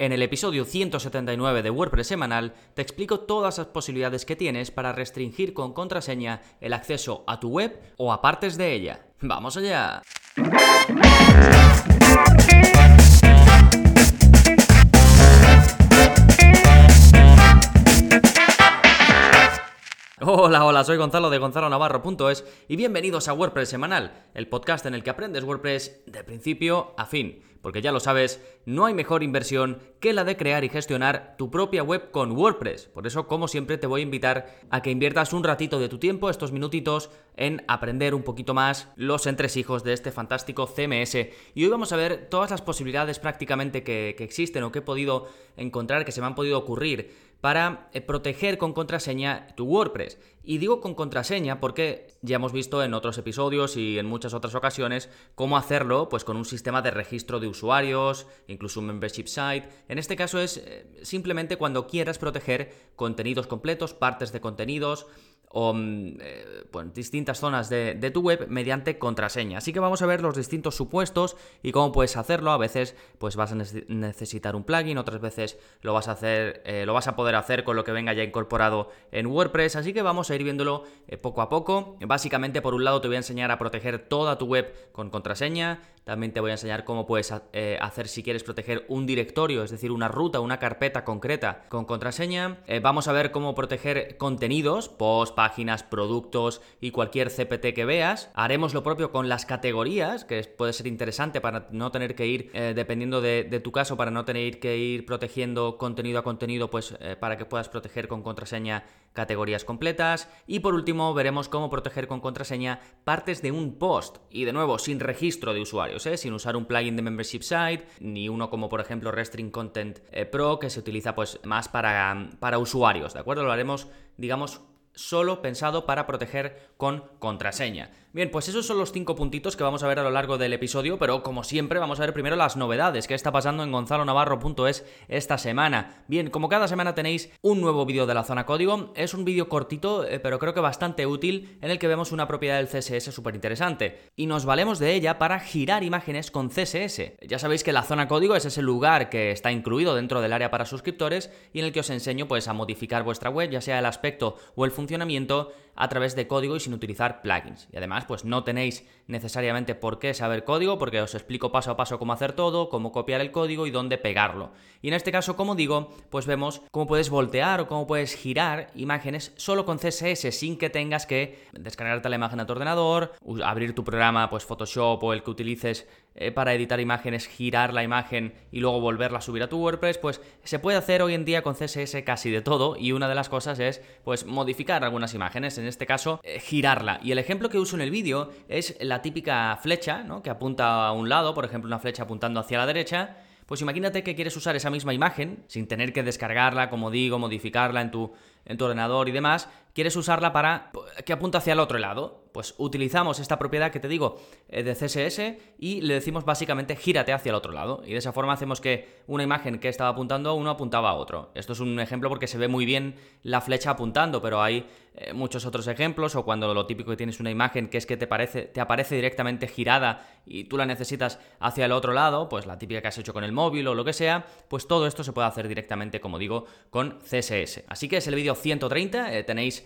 En el episodio 179 de WordPress semanal te explico todas las posibilidades que tienes para restringir con contraseña el acceso a tu web o a partes de ella. ¡Vamos allá! Hola, hola, soy Gonzalo de gonzalonavarro.es y bienvenidos a WordPress Semanal, el podcast en el que aprendes WordPress de principio a fin. Porque ya lo sabes, no hay mejor inversión que la de crear y gestionar tu propia web con WordPress. Por eso, como siempre, te voy a invitar a que inviertas un ratito de tu tiempo, estos minutitos, en aprender un poquito más los entresijos de este fantástico CMS. Y hoy vamos a ver todas las posibilidades prácticamente que, que existen o que he podido encontrar, que se me han podido ocurrir para eh, proteger con contraseña tu WordPress. Y digo con contraseña porque ya hemos visto en otros episodios y en muchas otras ocasiones cómo hacerlo pues con un sistema de registro de usuarios, incluso un membership site. En este caso es eh, simplemente cuando quieras proteger contenidos completos, partes de contenidos, o mm, eh, distintas zonas de, tu web mediante contraseña. Así que vamos a ver los distintos supuestos y cómo puedes hacerlo. A veces pues vas a necesitar un plugin, otras veces lo vas a hacer, eh, lo vas a poder hacer con lo que venga ya incorporado en WordPress. Así que vamos a ir viéndolo eh, poco a poco. Básicamente, por un lado, te voy a enseñar a proteger toda tu web con contraseña. También te voy a enseñar cómo puedes hacer si quieres proteger un directorio, es decir, una ruta, una carpeta concreta con contraseña. vamos a ver cómo proteger contenidos, post, páginas, productos y cualquier CPT que veas. Haremos lo propio con las categorías, que puede ser interesante para no tener que ir, eh, dependiendo de, tu caso, para no tener que ir protegiendo contenido a contenido, pues eh, para que puedas proteger con contraseña categorías completas. Y por último, veremos cómo proteger con contraseña partes de un post. Y de nuevo, sin registro de usuarios, ¿eh? sin usar un plugin de membership site, ni uno como por ejemplo Restring Content Pro, que se utiliza pues más para, para usuarios, ¿de acuerdo? Lo haremos, digamos, solo pensado para proteger con contraseña. Bien, pues esos son los cinco puntitos que vamos a ver a lo largo del episodio, pero como siempre vamos a ver primero las novedades que está pasando en gonzalonavarro.es esta semana. Bien, como cada semana tenéis un nuevo vídeo de la zona código, es un vídeo cortito, eh, pero creo que bastante útil, en el que vemos una propiedad del CSS súper interesante, y nos valemos de ella para girar imágenes con CSS. Ya sabéis que la zona código es ese lugar que está incluido dentro del área para suscriptores y en el que os enseño pues a modificar vuestra web, ya sea el aspecto o el funcionamiento, a través de código y sin utilizar plugins. Y además, pues no tenéis necesariamente por qué saber código, porque os explico paso a paso cómo hacer todo, cómo copiar el código y dónde pegarlo. Y en este caso, como digo, pues vemos cómo puedes voltear o cómo puedes girar imágenes solo con CSS sin que tengas que descargarte la imagen a tu ordenador, abrir tu programa, pues Photoshop o el que utilices eh, para editar imágenes, girar la imagen y luego volverla a subir a tu WordPress, pues se puede hacer hoy en día con CSS casi de todo y una de las cosas es pues modificar algunas imágenes, en este caso eh, girarla. Y el ejemplo que uso en el vídeo es la típica flecha, ¿no? Que apunta a un lado, por ejemplo una flecha apuntando hacia la derecha, pues imagínate que quieres usar esa misma imagen, sin tener que descargarla, como digo, modificarla en tu, en tu ordenador y demás, quieres usarla para que apunte hacia el otro lado. Pues utilizamos esta propiedad que te digo eh, de CSS y le decimos básicamente gírate hacia el otro lado. Y de esa forma hacemos que una imagen que estaba apuntando a uno apuntaba a otro. Esto es un ejemplo porque se ve muy bien la flecha apuntando, pero hay eh, muchos otros ejemplos o cuando lo típico que tienes una imagen que es que te, parece, te aparece directamente girada y tú la necesitas hacia el otro lado, pues la típica que has hecho con el móvil o lo que sea, pues todo esto se puede hacer directamente, como digo, con CSS. Así que es el vídeo 130, eh, tenéis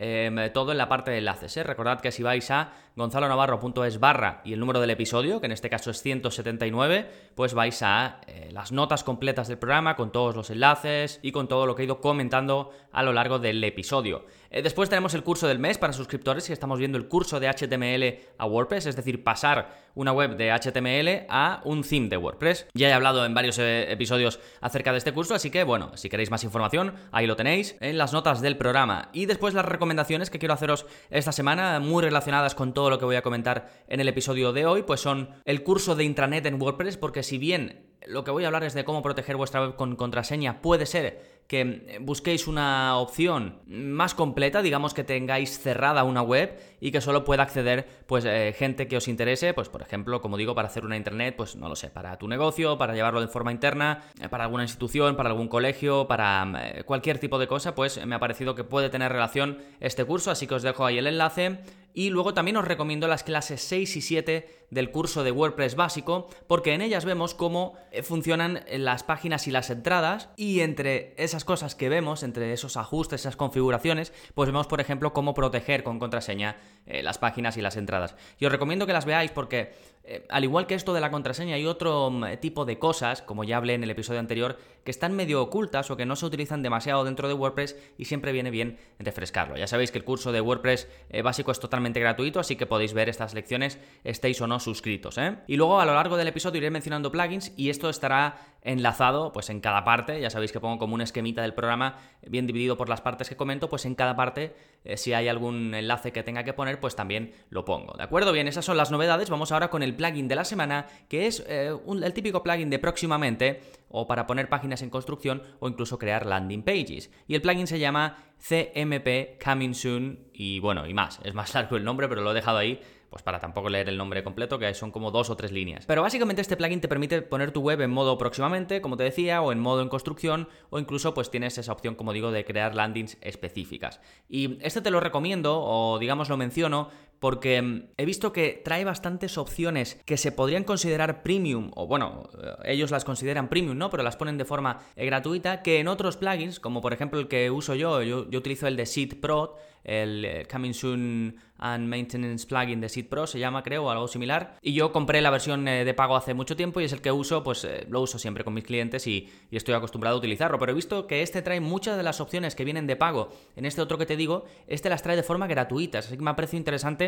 Em, todo en la parte de enlaces. ¿eh? Recordad que si vais a gonzalonavarro.es barra y el número del episodio, que en este caso es 179, pues vais a eh, las notas completas del programa con todos los enlaces y con todo lo que he ido comentando a lo largo del episodio. Eh, después tenemos el curso del mes para suscriptores y estamos viendo el curso de HTML a WordPress, es decir, pasar una web de HTML a un theme de WordPress. Ya he hablado en varios episodios acerca de este curso, así que bueno, si queréis más información, ahí lo tenéis en las notas del programa. Y después las recomendaciones que quiero haceros esta semana, muy relacionadas con todo lo que voy a comentar en el episodio de hoy, pues son el curso de intranet en WordPress, porque si bien lo que voy a hablar es de cómo proteger vuestra web con contraseña, puede ser que busquéis una opción más completa, digamos que tengáis cerrada una web y que solo pueda acceder pues eh, gente que os interese, pues por ejemplo, como digo, para hacer una internet, pues no lo sé, para tu negocio, para llevarlo de forma interna, eh, para alguna institución, para algún colegio, para eh, cualquier tipo de cosa, pues me ha parecido que puede tener relación este curso, así que os dejo ahí el enlace Y luego también os recomiendo las clases 6 y 7 del curso de WordPress básico, porque en ellas vemos cómo eh, funcionan las páginas y las entradas, y entre esas cosas que vemos, entre esos ajustes, esas configuraciones, pues vemos, por ejemplo, cómo proteger con contraseña eh, las páginas y las entradas. Y os recomiendo que las veáis porque, eh, al igual que esto de la contraseña, hay otro mm, tipo de cosas, como ya hablé en el episodio anterior, que están medio ocultas o que no se utilizan demasiado dentro de WordPress y siempre viene bien refrescarlo. Ya sabéis que el curso de WordPress básico es totalmente gratuito, así que podéis ver estas lecciones, estéis o no suscritos. ¿eh? Y luego a lo largo del episodio iré mencionando plugins y esto estará enlazado pues en cada parte, ya sabéis que pongo como un esquemita del programa bien dividido por las partes que comento, pues en cada parte eh, si hay algún enlace que tenga que poner pues también lo pongo, ¿de acuerdo? Bien, esas son las novedades, vamos ahora con el plugin de la semana que es eh, el típico plugin de próximamente o para poner páginas en construcción o incluso crear landing pages. Y el plugin se llama CMP Coming Soon y bueno, y más, es más largo el nombre pero lo he dejado ahí pues para tampoco leer el nombre completo, que son como dos o tres líneas. Pero básicamente este plugin te permite poner tu web en modo próximamente, como te decía, o en modo en construcción, o incluso pues tienes esa opción, como digo, de crear landings específicas. Y este te lo recomiendo, o digamos lo menciono, porque mm, he visto que trae bastantes opciones que se podrían considerar premium, o bueno, eh, ellos las consideran premium, ¿no? Pero las ponen de forma eh, gratuita, que en otros plugins, como por ejemplo el que uso yo, yo, utilizo el de Seed Pro, el eh, Coming Soon and Maintenance Plugin de Seed Pro, se llama creo, o algo similar. Y yo compré la versión de pago hace mucho tiempo y es el que uso, pues lo uso siempre con mis clientes y, estoy acostumbrado a utilizarlo. Pero he visto que este trae muchas de las opciones que vienen de pago. En este otro que te digo, este las trae de forma gratuita. Así que me ha parecido interesante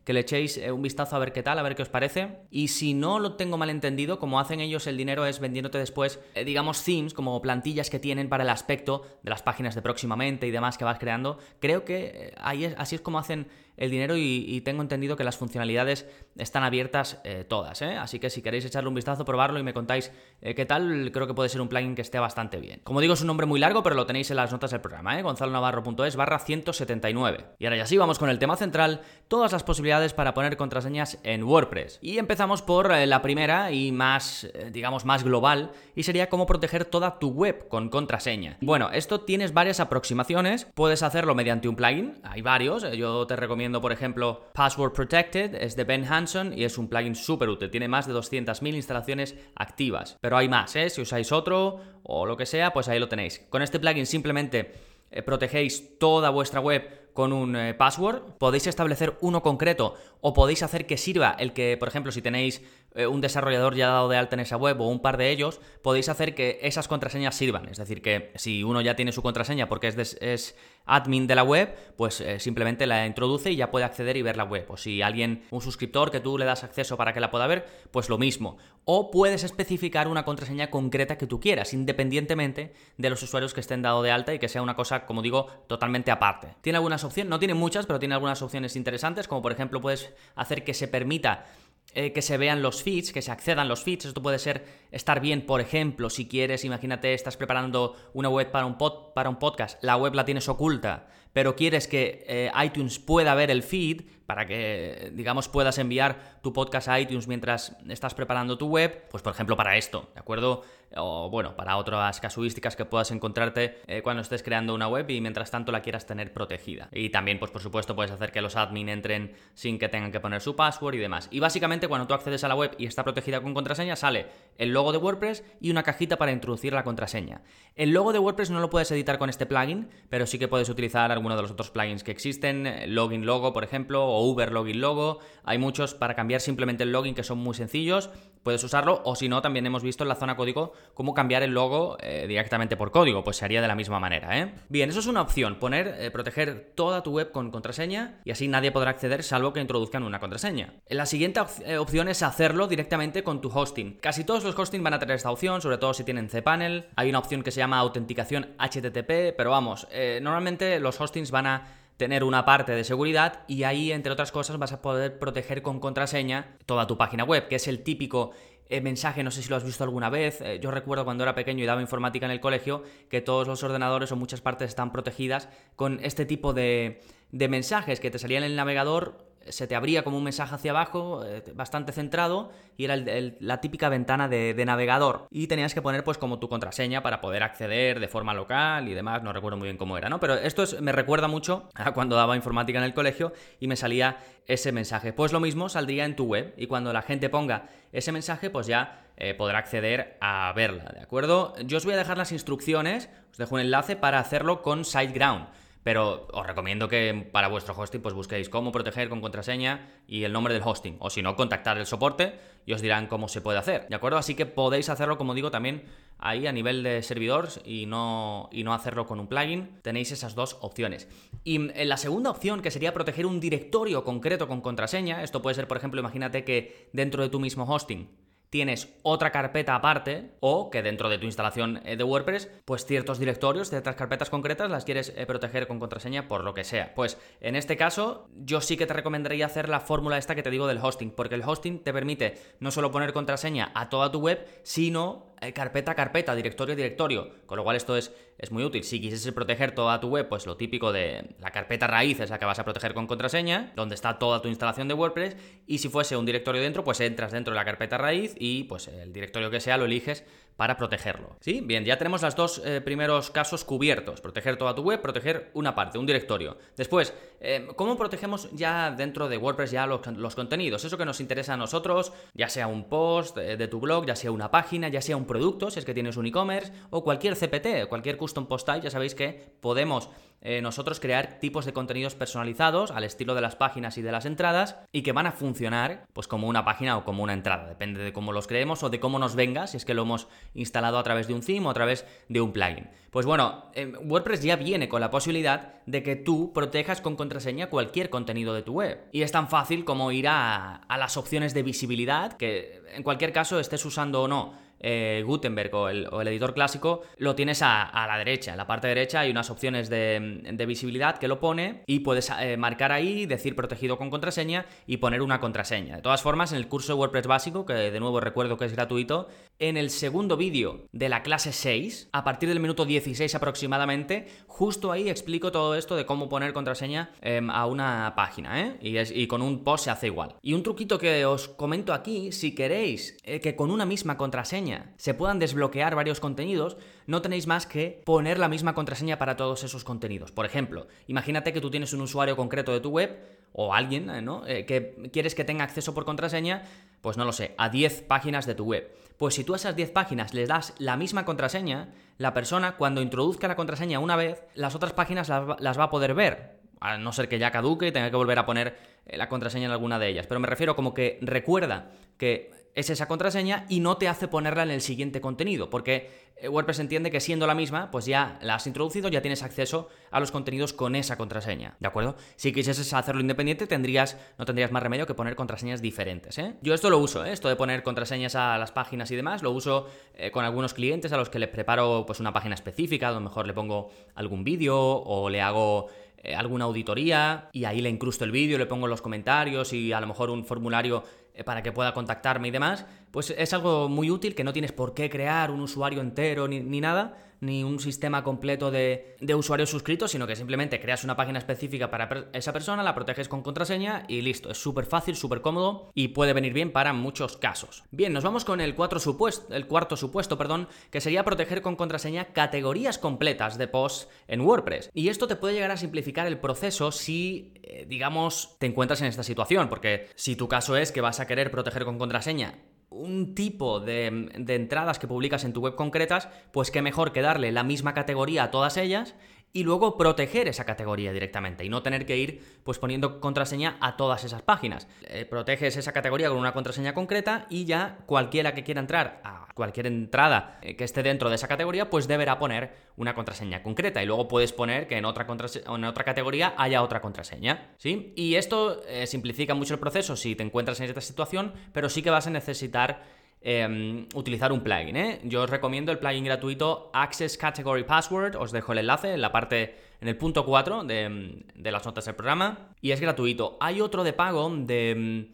que le echéis un vistazo a ver qué tal, a ver qué os parece. Y si no lo tengo mal entendido, como hacen ellos el dinero es vendiéndote después, digamos, themes, como plantillas que tienen para el aspecto de las páginas de próximamente y demás que vas creando. Creo que así es como hacen el dinero y, tengo entendido que las funcionalidades están abiertas eh, todas, ¿eh? así que si queréis echarle un vistazo, probarlo y me contáis eh, qué tal, creo que puede ser un plugin que esté bastante bien. Como digo, es un nombre muy largo, pero lo tenéis en las notas del programa, ¿eh? gonzalonavarro.es barra 179. Y ahora ya sí, vamos con el tema central, todas las posibilidades para poner contraseñas en WordPress. Y empezamos por la primera y más, digamos, más global, y sería cómo proteger toda tu web con contraseña. Bueno, esto tienes varias aproximaciones, puedes hacerlo mediante un plugin, hay varios, yo te recomiendo por ejemplo, Password Protected, es de Ben Hanson y es un plugin súper útil. Tiene más de 200.000 instalaciones activas. Pero hay más, ¿eh? Si usáis otro o lo que sea, pues ahí lo tenéis. Con este plugin simplemente eh, protegéis toda vuestra web con un eh, password, podéis establecer uno concreto o podéis hacer que sirva el que, por ejemplo, si tenéis eh, un desarrollador ya dado de alta en esa web o un par de ellos, podéis hacer que esas contraseñas sirvan. Es decir, que si uno ya tiene su contraseña porque es, es admin de la web, pues eh, simplemente la introduce y ya puede acceder y ver la web. O si alguien, un suscriptor que tú le das acceso para que la pueda ver, pues lo mismo. O puedes especificar una contraseña concreta que tú quieras, independientemente de los usuarios que estén dado de alta y que sea una cosa, como digo, totalmente aparte. Tiene algunas opciones, no tiene muchas, pero tiene algunas opciones interesantes, como por ejemplo puedes hacer que se permita eh, que se vean los feeds, que se accedan los feeds. Esto puede ser estar bien, por ejemplo, si quieres, imagínate, estás preparando una web para un, pod, para un podcast, la web la tienes oculta, pero quieres que eh, iTunes pueda ver el feed para que, digamos, puedas enviar tu podcast a iTunes mientras estás preparando tu web, pues por ejemplo para esto, ¿de acuerdo? O bueno, para otras casuísticas que puedas encontrarte eh, cuando estés creando una web y mientras tanto la quieras tener protegida. Y también, pues por supuesto, puedes hacer que los admin entren sin que tengan que poner su password y demás. Y básicamente cuando tú accedes a la web y está protegida con contraseña, sale el logo de WordPress y una cajita para introducir la contraseña. El logo de WordPress no lo puedes editar con este plugin, pero sí que puedes utilizar alguno de los otros plugins que existen, Login Logo, por ejemplo, o Uber Login Logo. Hay muchos para cambiar simplemente el login que son muy sencillos puedes usarlo o si no también hemos visto en la zona código cómo cambiar el logo eh, directamente por código, pues se haría de la misma manera, ¿eh? Bien, eso es una opción, poner, eh, proteger toda tu web con contraseña y así nadie podrá acceder salvo que introduzcan una contraseña. La siguiente eh, opción es hacerlo directamente con tu hosting. Casi todos los hosting van a tener esta opción, sobre todo si tienen cPanel. Hay una opción que se llama autenticación HTTP, pero vamos, normalmente los hostings van a tener una parte de seguridad y ahí, entre otras cosas, vas a poder proteger con contraseña toda tu página web, que es el típico eh, mensaje, no sé si lo has visto alguna vez, eh, yo recuerdo cuando era pequeño y daba informática en el colegio, que todos los ordenadores o muchas partes están protegidas con este tipo de, de mensajes que te salían en el navegador se te abría como un mensaje hacia abajo, eh, bastante centrado, y era la típica ventana de, navegador. Y tenías que poner pues como tu contraseña para poder acceder de forma local y demás, no recuerdo muy bien cómo era, ¿no? Pero esto me recuerda mucho a cuando daba informática en el colegio y me salía ese mensaje. Pues lo mismo saldría en tu web, y cuando la gente ponga ese mensaje, pues ya eh, podrá acceder a verla, ¿de acuerdo? Yo os voy a dejar las instrucciones, os dejo un enlace para hacerlo con SiteGround. Pero os recomiendo que para vuestro hosting pues busquéis cómo proteger con contraseña y el nombre del hosting. O si no, contactar el soporte y os dirán cómo se puede hacer. ¿De acuerdo? Así que podéis hacerlo, como digo, también ahí a nivel de servidores y no, y no hacerlo con un plugin. Tenéis esas dos opciones. Y en la segunda opción, que sería proteger un directorio concreto con contraseña, esto puede ser, por ejemplo, imagínate que dentro de tu mismo hosting tienes otra carpeta aparte o que dentro de tu instalación eh, de WordPress, pues ciertos directorios, ciertas carpetas concretas las quieres eh, proteger con contraseña por lo que sea. Pues en este caso yo sí que te recomendaría hacer la fórmula esta que te digo del hosting, porque el hosting te permite no solo poner contraseña a toda tu web, sino eh, carpeta carpeta, directorio directorio, con lo cual esto es, es muy útil. Si quisieses proteger toda tu web, pues lo típico de la carpeta raíz es la que vas a proteger con contraseña, donde está toda tu instalación de WordPress, y si fuese un directorio dentro, pues entras dentro de la carpeta raíz y pues el directorio que sea lo eliges para protegerlo. ¿Sí? Bien, ya tenemos los dos eh, primeros casos cubiertos. Proteger toda tu web, proteger una parte, un directorio. Después, eh, ¿cómo protegemos ya dentro de WordPress ya los, contenidos? Eso que nos interesa a nosotros, ya sea un post de, tu blog, ya sea una página, ya sea un producto, si es que tienes un e-commerce, o cualquier CPT, cualquier custom post type, ya sabéis que podemos eh, nosotros crear tipos de contenidos personalizados al estilo de las páginas y de las entradas y que van a funcionar pues como una página o como una entrada, depende de cómo los creemos o de cómo nos venga, si es que lo hemos instalado a través de un theme o a través de un plugin. Pues bueno, WordPress ya viene con la posibilidad de que tú protejas con contraseña cualquier contenido de tu web. Y es tan fácil como ir a las opciones de visibilidad, que en cualquier caso estés usando o no eh, Gutenberg o el, editor clásico, lo tienes a, la derecha. En la parte derecha hay unas opciones de, visibilidad que lo pone y puedes eh, marcar ahí, decir protegido con contraseña y poner una contraseña. De todas formas, en el curso de WordPress básico, que de nuevo recuerdo que es gratuito, en el segundo vídeo de la clase 6, a partir del minuto 16 aproximadamente, justo ahí explico todo esto de cómo poner contraseña em, a una página, ¿eh? Y, y, con un post se hace igual. Y un truquito que os comento aquí, si queréis que con una misma contraseña se puedan desbloquear varios contenidos, no tenéis más que poner la misma contraseña para todos esos contenidos. Por ejemplo, imagínate que tú tienes un usuario concreto de tu web o alguien eh, ¿no? Eh, que quieres que tenga acceso por contraseña, pues no lo sé, a 10 páginas de tu web. Pues si tú a esas 10 páginas les das la misma contraseña, la persona cuando introduzca la contraseña una vez, las otras páginas las va a poder ver. A no ser que ya caduque y tenga que volver a poner eh, la contraseña en alguna de ellas. Pero me refiero como que recuerda que es esa contraseña y no te hace ponerla en el siguiente contenido, porque eh, WordPress entiende que siendo la misma, pues ya la has introducido, ya tienes acceso a los contenidos con esa contraseña, ¿de acuerdo? Si quisieses hacerlo independiente, tendrías, no tendrías más remedio que poner contraseñas diferentes, ¿eh? Yo esto lo uso, ¿eh? esto de poner contraseñas a las páginas y demás, lo uso eh, con algunos clientes a los que les preparo pues una página específica, a lo mejor le pongo algún vídeo o le hago alguna auditoría y ahí le incrusto el vídeo, le pongo los comentarios y a lo mejor un formulario para que pueda contactarme y demás, pues es algo muy útil que no tienes por qué crear un usuario entero ni, ni nada, ni un sistema completo de, usuarios suscritos, sino que simplemente creas una página específica para esa persona, la proteges con contraseña y listo. Es súper fácil, súper cómodo y puede venir bien para muchos casos. Bien, nos vamos con el, supuesto, el cuarto supuesto, perdón, que sería proteger con contraseña categorías completas de posts en WordPress. Y esto te puede llegar a simplificar el proceso si, eh, digamos, te encuentras en esta situación, porque si tu caso es que vas a querer proteger con contraseña un tipo de, entradas que publicas en tu web concretas, pues qué mejor que darle la misma categoría a todas ellas y luego proteger esa categoría directamente y no tener que ir pues poniendo contraseña a todas esas páginas. Eh, proteges esa categoría con una contraseña concreta y ya cualquiera que quiera entrar a cualquier entrada eh, que esté dentro de esa categoría pues deberá poner una contraseña concreta y luego puedes poner que en otra, en otra categoría haya otra contraseña, ¿sí? Y esto eh, simplifica mucho el proceso si te encuentras en esta situación, pero sí que vas a necesitar Em, utilizar un plugin. ¿eh? Yo os recomiendo el plugin gratuito Access Category Password, os dejo el enlace en la parte, en el punto 4 de, las notas del programa, y es gratuito. Hay otro de pago de,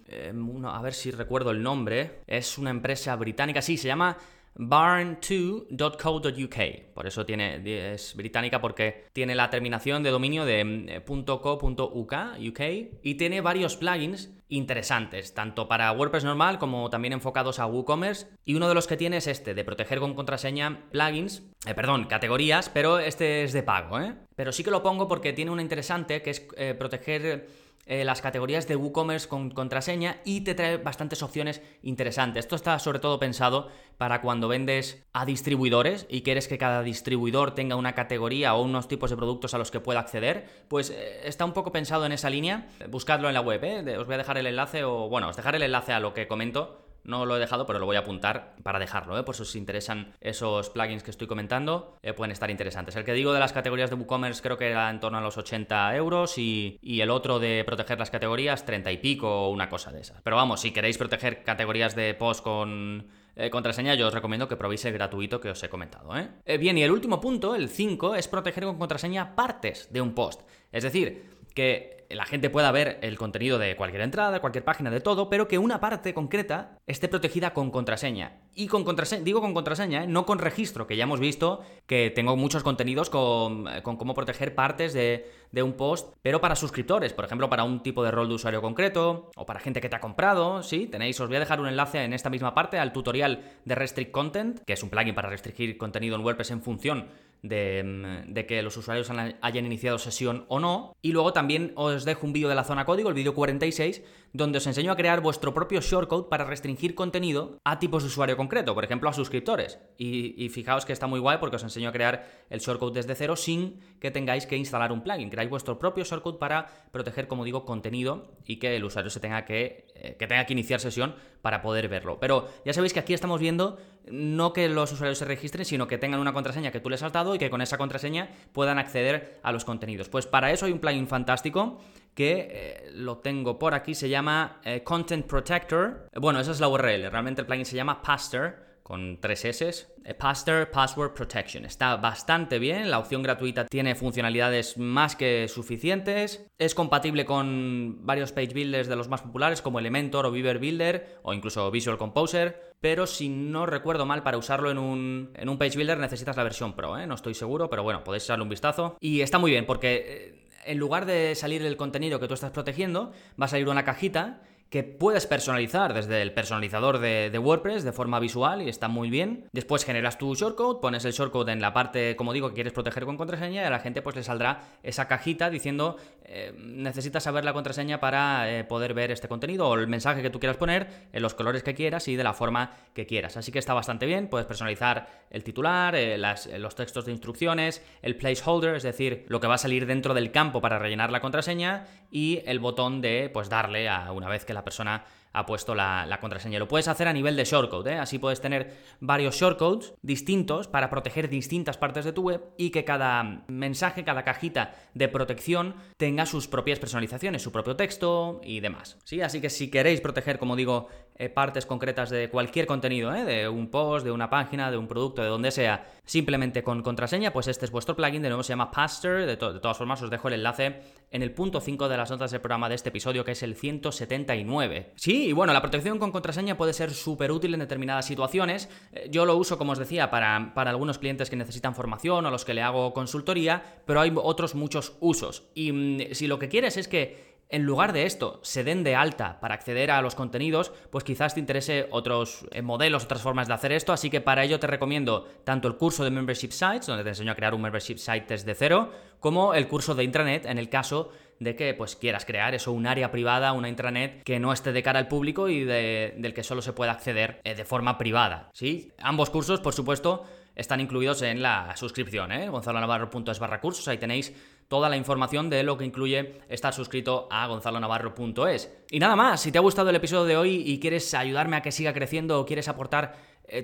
em, a ver si recuerdo el nombre, es una empresa británica, sí, se llama barn2.co.uk. Por eso tiene, es británica porque tiene la terminación de dominio de .co.uk UK, y tiene varios plugins interesantes, tanto para WordPress normal como también enfocados a WooCommerce. Y uno de los que tiene es este, de proteger con contraseña plugins, eh, perdón, categorías, pero este es de pago, ¿eh? Pero sí que lo pongo porque tiene una interesante que es eh, proteger eh, las categorías de WooCommerce con contraseña y te trae bastantes opciones interesantes. Esto está sobre todo pensado para cuando vendes a distribuidores y quieres que cada distribuidor tenga una categoría o unos tipos de productos a los que pueda acceder, pues eh, está un poco pensado en esa línea. Buscadlo en la web, ¿eh? os voy a dejar el enlace o bueno, os dejaré el enlace a lo que comento no lo he dejado, pero lo voy a apuntar para dejarlo, ¿eh? por si os interesan esos plugins que estoy comentando, eh, pueden estar interesantes. El que digo de las categorías de WooCommerce creo que era en torno a los 80 euros y, el otro de proteger las categorías 30 y pico o una cosa de esas. Pero vamos, si queréis proteger categorías de post con eh, contraseña, yo os recomiendo que probéis el gratuito que os he comentado. ¿eh? ¿eh? bien, y el último punto, el 5, es proteger con contraseña partes de un post. Es decir, que la gente pueda ver el contenido de cualquier entrada, cualquier página, de todo, pero que una parte concreta esté protegida con contraseña. Y con contraseña, digo con contraseña, ¿eh? no con registro, que ya hemos visto que tengo muchos contenidos con, eh, cómo proteger partes de, de, un post, pero para suscriptores, por ejemplo, para un tipo de rol de usuario concreto, o para gente que te ha comprado, ¿sí? Tenéis, os voy a dejar un enlace en esta misma parte al tutorial de Restrict Content, que es un plugin para restringir contenido en WordPress en función Mm, de, que los usuarios hayan iniciado sesión o no. Y luego también os dejo un vídeo de la zona código, el vídeo 46, donde os enseño a crear vuestro propio shortcode para restringir contenido a tipos de usuario concreto, por ejemplo a suscriptores. Y, fijaos que está muy guay porque os enseño a crear el shortcode desde cero sin que tengáis que instalar un plugin. Creáis vuestro propio shortcode para proteger, como digo, contenido y que el usuario se tenga que, eh, que tenga que iniciar sesión para poder verlo. Pero ya sabéis que aquí estamos viendo no que los usuarios se registren, sino que tengan una contraseña que tú les has dado y que con esa contraseña puedan acceder a los contenidos. Pues para eso hay un plugin fantástico que eh, lo tengo por aquí, se llama eh, Content Protector. Bueno, esa es la URL, realmente el plugin se llama Pastor con tres S, eh, Pastor Password Protection. Está bastante bien, la opción gratuita tiene funcionalidades más que suficientes, es compatible con varios page builders de los más populares como Elementor o Beaver Builder o incluso Visual Composer, pero si no recuerdo mal, para usarlo en un, en un page builder necesitas la versión Pro, ¿eh? no estoy seguro, pero bueno, podéis echarle un vistazo. Y está muy bien porque eh, en lugar de salir el contenido que tú estás protegiendo, va a salir una cajita que puedes personalizar desde el personalizador de, WordPress de forma visual y está muy bien. Después generas tu shortcode, pones el shortcode en la parte, como digo, que quieres proteger con contraseña y a la gente pues le saldrá esa cajita diciendo eh, necesitas saber la contraseña para eh, poder ver este contenido o el mensaje que tú quieras poner en los colores que quieras y de la forma que quieras. Así que está bastante bien, puedes personalizar el titular, eh, los textos de instrucciones, el placeholder, es decir, lo que va a salir dentro del campo para rellenar la contraseña y el botón de pues darle a una vez que la persona ha puesto la, contraseña. Lo puedes hacer a nivel de shortcode, ¿eh? así puedes tener varios shortcodes distintos para proteger distintas partes de tu web y que cada mensaje, cada cajita de protección tenga sus propias personalizaciones, su propio texto y demás. ¿sí? Así que si queréis proteger, como digo, eh, partes concretas de cualquier contenido, ¿eh? de un post, de una página, de un producto, de donde sea, simplemente con contraseña, pues este es vuestro plugin, de nuevo se llama Pastor, de, de todas formas os dejo el enlace en el punto 5 de las notas del programa de este episodio, que es el 179. Sí, y bueno, la protección con contraseña puede ser súper útil en determinadas situaciones. Eh, yo lo uso, como os decía, para, para algunos clientes que necesitan formación o los que le hago consultoría, pero hay otros muchos usos. Y mm, si lo que quieres es que en lugar de esto se den de alta para acceder a los contenidos, pues quizás te interese otros eh, modelos, otras formas de hacer esto, así que para ello te recomiendo tanto el curso de Membership Sites, donde te enseño a crear un Membership Site desde cero, como el curso de intranet en el caso de que pues quieras crear eso, un área privada, una intranet que no esté de cara al público y del que solo se pueda acceder eh, de forma privada, ¿sí? Ambos cursos, por supuesto, están incluidos en la suscripción, ¿eh? gonzalonavarro.es barra cursos, ahí tenéis toda la información de lo que incluye estar suscrito a gonzalonavarro.es. Y nada más, si te ha gustado el episodio de hoy y quieres ayudarme a que siga creciendo o quieres aportar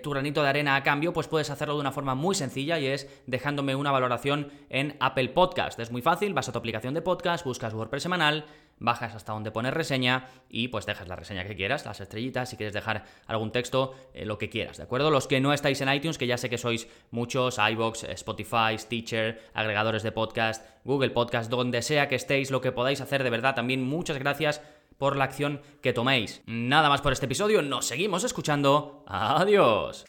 tu granito de arena a cambio, pues puedes hacerlo de una forma muy sencilla y es dejándome una valoración en Apple Podcast. Es muy fácil, vas a tu aplicación de podcast, buscas WordPress semanal, bajas hasta donde pones reseña y pues dejas la reseña que quieras, las estrellitas, si quieres dejar algún texto, eh, lo que quieras, ¿de acuerdo? Los que no estáis en iTunes, que ya sé que sois muchos, iBox, Spotify, Stitcher, agregadores de podcast, Google Podcast, donde sea que estéis, lo que podáis hacer de verdad, también muchas gracias por la acción que toméis. Nada más por este episodio, nos seguimos escuchando. Adiós.